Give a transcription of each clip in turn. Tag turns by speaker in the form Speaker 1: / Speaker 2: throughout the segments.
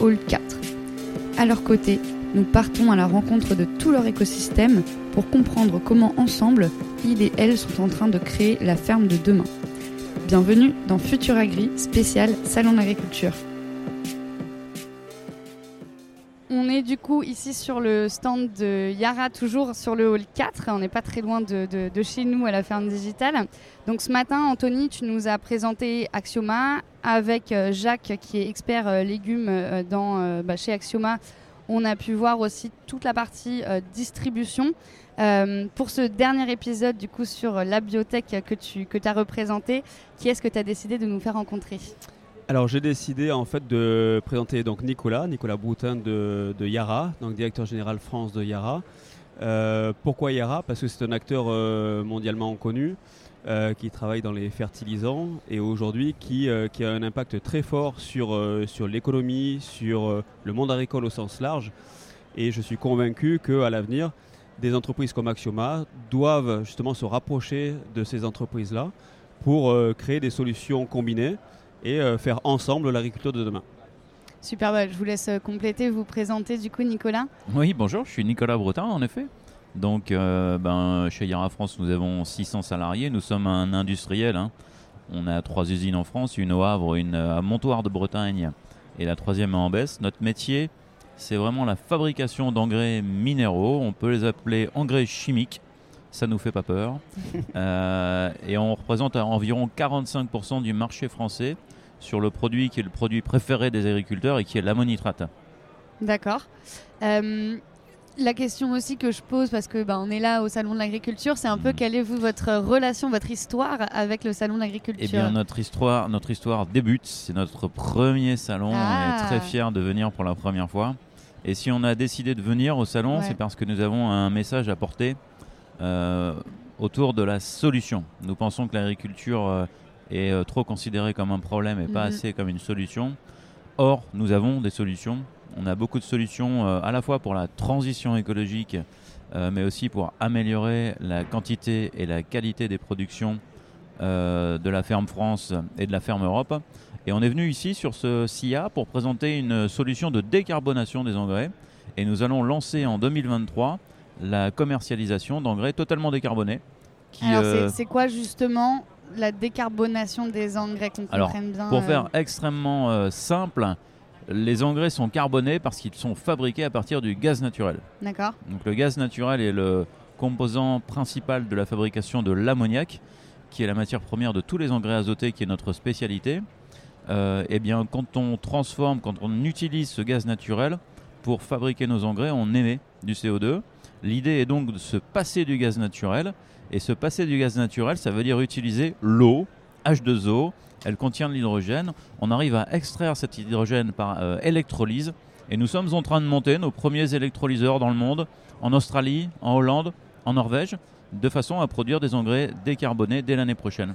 Speaker 1: Hall 4. À leur côté, nous partons à la rencontre de tout leur écosystème pour comprendre comment ensemble, ils et elles sont en train de créer la ferme de demain. Bienvenue dans Futur Agri, spécial Salon d'agriculture. Du coup ici sur le stand de Yara, toujours sur le hall 4. On n'est pas très loin de, chez nous à la ferme digitale. Donc ce matin, Anthony, tu nous as présenté Axioma avec euh, Jacques qui est expert euh, légumes euh, dans, bah, chez Axioma. On a pu voir aussi toute la partie distribution. pour ce dernier épisode du coup sur la biotech que tu que as représenté, qui est-ce que tu as décidé de nous faire rencontrer?
Speaker 2: Alors j'ai décidé en fait de présenter donc Nicolas, Nicolas Broutin de, Yara, donc directeur général France de Yara. Euh, pourquoi Yara? Parce que c'est un acteur euh, mondialement connu euh, qui travaille dans les fertilisants et aujourd'hui qui, qui, a un impact très fort sur, sur l'économie, sur le monde agricole au sens large. Et je suis convaincu qu'à l'avenir, des entreprises comme Axioma doivent justement se rapprocher de ces entreprises-là pour créer des solutions combinées et euh, faire ensemble l'agriculture de demain.
Speaker 1: Super, bah, je vous laisse euh, compléter, vous présenter du coup Nicolas.
Speaker 3: Oui, bonjour, je suis Nicolas Bretin en effet. Donc euh, ben, chez Yara France, nous avons 600 salariés, nous sommes un industriel. Hein. On a trois usines en France, une au Havre, une à Montoire de Bretagne et la troisième en Besse. Notre métier, c'est vraiment la fabrication d'engrais minéraux. On peut les appeler engrais chimiques ça nous fait pas peur. et on représente environ 45% du marché français sur le produit qui est le produit préféré des agriculteurs et qui est l'ammonitrate.
Speaker 1: D'accord. Euh, la question aussi que je pose, parce que bah, on est là au Salon de l'Agriculture, c'est un peu mhm. quelle est vous, votre relation, votre histoire avec le Salon de l'Agriculture
Speaker 3: Eh bien, notre histoire, notre histoire débute. C'est notre premier salon. On est ah. très fiers de venir pour la première fois. Et si on a décidé de venir au salon, c'est parce que nous avons un message à porter euh, autour de la solution. Nous pensons que l'agriculture euh, est euh, trop considéré comme un problème et pas mhm. assez comme une solution. Or, nous avons des solutions. On a beaucoup de solutions euh, à la fois pour la transition écologique, euh, mais aussi pour améliorer la quantité et la qualité des productions de la ferme France et de la ferme Europe. Et on est venu ici sur ce SIA pour présenter une solution de décarbonation des engrais. Et nous allons lancer en 2023 la commercialisation d'engrais totalement décarbonés.
Speaker 1: Alors, c'est quoi justement la décarbonation des engrais qu'on comprenne bien
Speaker 3: Pour faire euh, extrêmement euh, simple, les engrais sont carbonés parce qu'ils sont fabriqués à partir du gaz naturel.
Speaker 1: D'accord.
Speaker 3: Donc le gaz naturel est le composant principal de la fabrication de l'ammoniac, qui est la matière première de tous les engrais azotés, qui est notre spécialité. Euh, eh bien, quand on transforme, quand on utilise ce gaz naturel pour fabriquer nos engrais, on émet du CO2. L'idée est donc de se passer du gaz naturel et se passer du gaz naturel, ça veut dire utiliser l'eau, H2O, elle contient de l'hydrogène. On arrive à extraire cet hydrogène par euh, électrolyse. Et nous sommes en train de monter nos premiers électrolyseurs dans le monde, en Australie, en Hollande, en Norvège, de façon à produire des engrais décarbonés dès l'année prochaine.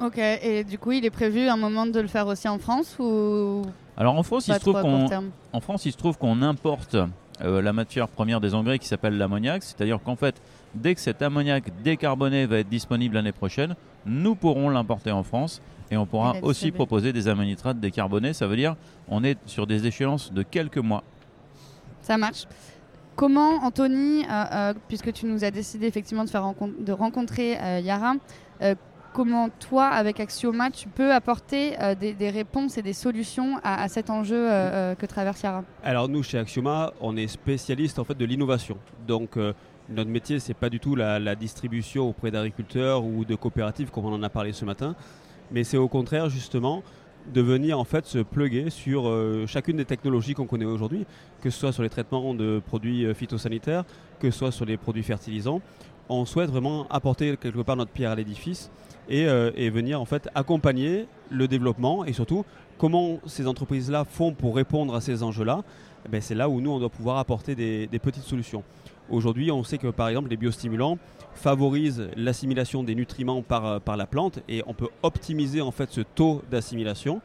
Speaker 1: Ok, et du coup, il est prévu un moment de le faire aussi en France ou
Speaker 3: Alors en France, il se trouve qu'on en France, il se trouve qu'on importe euh, la matière première des engrais qui s'appelle l'ammoniac, c'est-à-dire qu'en fait, dès que cet ammoniac décarboné va être disponible l'année prochaine, nous pourrons l'importer en France et on pourra aussi proposer des ammonitrates décarbonés. Ça veut dire on est sur des échéances de quelques mois.
Speaker 1: Ça marche. Comment, Anthony, euh, euh, puisque tu nous as décidé effectivement de, faire de rencontrer Yara, comment toi, avec Axioma, tu peux apporter des, réponses et des solutions à, cet enjeu que traverse Yara?
Speaker 2: Alors nous, chez Axioma, on est spécialiste en fait de l'innovation. Donc notre métier, c'est pas du tout la, distribution auprès d'agriculteurs ou de coopératives comme on en a parlé ce matin, mais c'est au contraire justement de venir en fait se pluguer sur euh, chacune des technologies qu'on connaît aujourd'hui, que ce soit sur les traitements de produits euh, phytosanitaires, que ce soit sur les produits fertilisants, on souhaite vraiment apporter quelque part notre pierre à l'édifice et, euh, venir en fait accompagner le développement et surtout comment ces entreprises-là font pour répondre à ces enjeux-là. Eh ben, c'est là où nous, on doit pouvoir apporter des, petites solutions. Aujourd'hui, on sait que par exemple, les biostimulants favorisent l'assimilation des nutriments par, euh, par la plante et on peut optimiser en fait ce taux d'assimilation.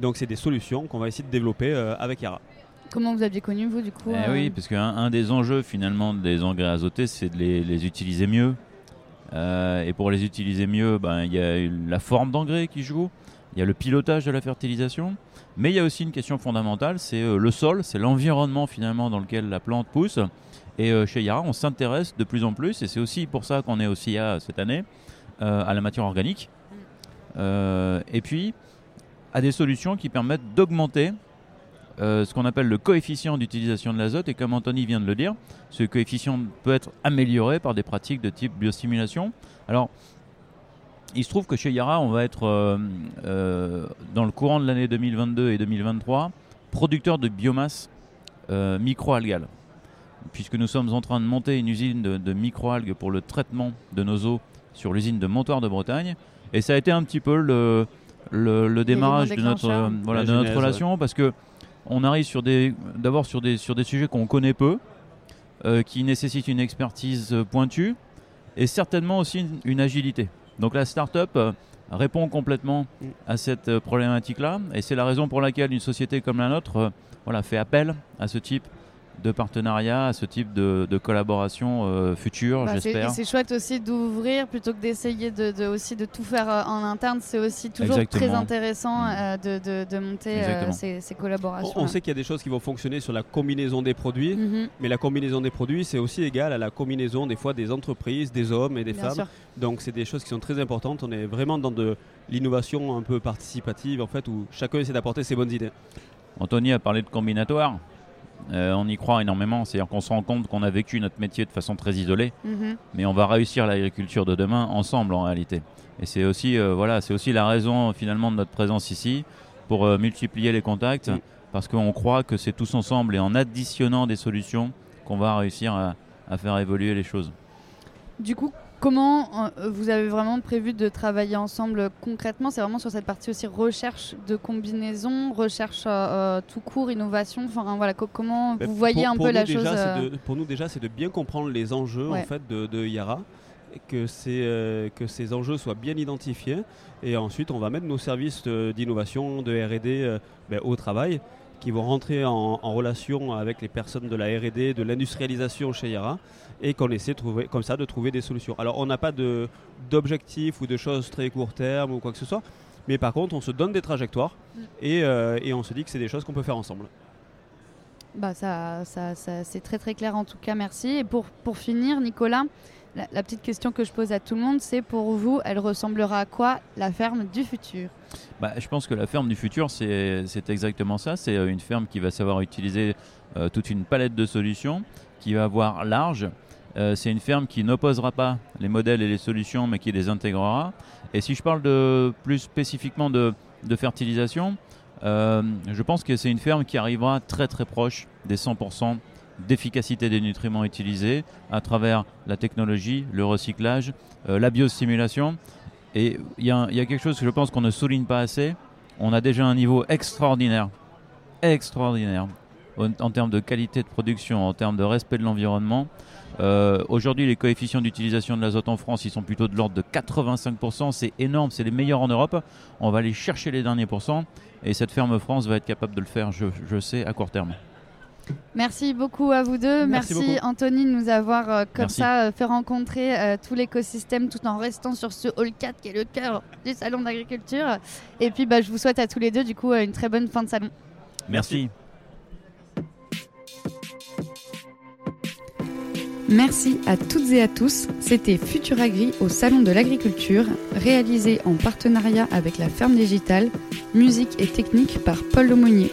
Speaker 2: Donc, c'est des solutions qu'on va essayer de développer euh, avec Yara.
Speaker 1: Comment vous aviez connu, vous, du coup
Speaker 3: eh Oui, parce qu'un un des enjeux, finalement, des engrais azotés, c'est de les, utiliser mieux. et pour les utiliser mieux, ben, il y a la forme d'engrais qui joue il y a le pilotage de la fertilisation, mais il y a aussi une question fondamentale, c'est euh, le sol, c'est l'environnement finalement dans lequel la plante pousse. Et euh, chez Yara, on s'intéresse de plus en plus, et c'est aussi pour ça qu'on est aussi à cette année, euh, à la matière organique. et puis, à des solutions qui permettent d'augmenter ce qu'on appelle le coefficient d'utilisation de l'azote. Et comme Anthony vient de le dire, ce coefficient peut être amélioré par des pratiques de type biostimulation. Alors, il se trouve que chez Yara, on va être euh, euh, dans le courant de l'année 2022 et 2023 producteur de biomasse euh, microalgale. Puisque nous sommes en train de monter une usine de, de microalgues pour le traitement de nos eaux sur l'usine de Montoire de Bretagne. Et ça a été un petit peu le, le, démarrage de notre, voilà, de notre relation parce que on arrive sur des, d'abord sur des, sur des sujets qu'on connaît peu, qui nécessitent une expertise pointue et certainement aussi une agilité. Donc la start-up euh, répond complètement mm. à cette euh, problématique-là et c'est la raison pour laquelle une société comme la nôtre euh, voilà, fait appel à ce type de partenariat, à ce type de, collaboration euh, future, bah, j'espère.
Speaker 1: C'est chouette aussi d'ouvrir plutôt que d'essayer de, aussi de tout faire euh, en interne. C'est aussi toujours très intéressant mm. euh, de, monter ces, collaborations.
Speaker 2: On, sait qu'il y a des choses qui vont fonctionner sur la combinaison des produits, mm-hmm. mais la combinaison des produits, c'est aussi égal à la combinaison des fois des entreprises, des hommes et des femmes. Donc c'est des choses qui sont très importantes. On est vraiment dans de l'innovation un peu participative en fait, où chacun essaie d'apporter ses bonnes idées.
Speaker 3: Anthony a parlé de combinatoire. Euh, on y croit énormément, c'est-à-dire qu'on se rend compte qu'on a vécu notre métier de façon très isolée, mhm. mais on va réussir l'agriculture de demain ensemble en réalité. Et c'est aussi, euh, voilà, c'est aussi la raison finalement de notre présence ici pour euh, multiplier les contacts, parce qu'on croit que c'est tous ensemble et en additionnant des solutions qu'on va réussir à faire évoluer les choses.
Speaker 1: Du coup, Comment euh, vous avez vraiment prévu de travailler ensemble concrètement? C'est vraiment sur cette partie aussi recherche de combinaison, recherche euh, euh, tout court, innovation. Enfin voilà, comment vous voyez un peu la chose
Speaker 2: Pour nous déjà, c'est de bien comprendre les enjeux en fait de, Yara que, que ces enjeux soient bien identifiés. Et ensuite, on va mettre nos services d'innovation, de RD ben, au travail, qui vont rentrer en, en, relation avec les personnes de la RD, de l'industrialisation chez Yara, et qu'on essaie de trouver, comme ça de trouver des solutions. Alors on n'a pas d'objectifs ou de choses très court terme ou quoi que ce soit, mais par contre on se donne des trajectoires mm. et, euh, et, on se dit que c'est des choses qu'on peut faire ensemble.
Speaker 1: Bah ça, ça, c'est très très clair en tout cas, merci. Et pour, pour finir, Nicolas, la, petite question que je pose à tout le monde, c'est pour vous, elle ressemblera à quoi la ferme du futur?
Speaker 3: Bah, Je pense que la ferme du futur, c'est exactement ça. C'est euh, une ferme qui va savoir utiliser euh, toute une palette de solutions, qui va avoir large, euh, c'est une ferme qui n'opposera pas les modèles et les solutions, mais qui les intégrera. Et si je parle plus spécifiquement de, fertilisation, je pense que c'est une ferme qui arrivera très très proche des 100% d'efficacité des nutriments utilisés à travers la technologie, le recyclage, euh, la biostimulation. Et il y, a quelque chose que je pense qu'on ne souligne pas assez. On a déjà un niveau extraordinaire, extraordinaire en termes de qualité de production, en termes de respect de l'environnement. Euh, aujourd'hui, les coefficients d'utilisation de l'azote en France, ils sont plutôt de l'ordre de 85%. C'est énorme, c'est les meilleurs en Europe. On va aller chercher les derniers pourcents. Et cette ferme France va être capable de le faire, je, sais, à court terme.
Speaker 1: Merci beaucoup à vous deux. Merci, Anthony de nous avoir euh, comme ça euh, fait rencontrer tout l'écosystème tout en restant sur ce hall 4 qui est le cœur du salon d'agriculture. Et puis bah, je vous souhaite à tous les deux du coup une très bonne fin de salon.
Speaker 3: Merci.
Speaker 1: Merci à toutes et à tous. C'était Futuragri au Salon de l'Agriculture, réalisé en partenariat avec la Ferme Digitale, musique et technique par Paul Lemonnier.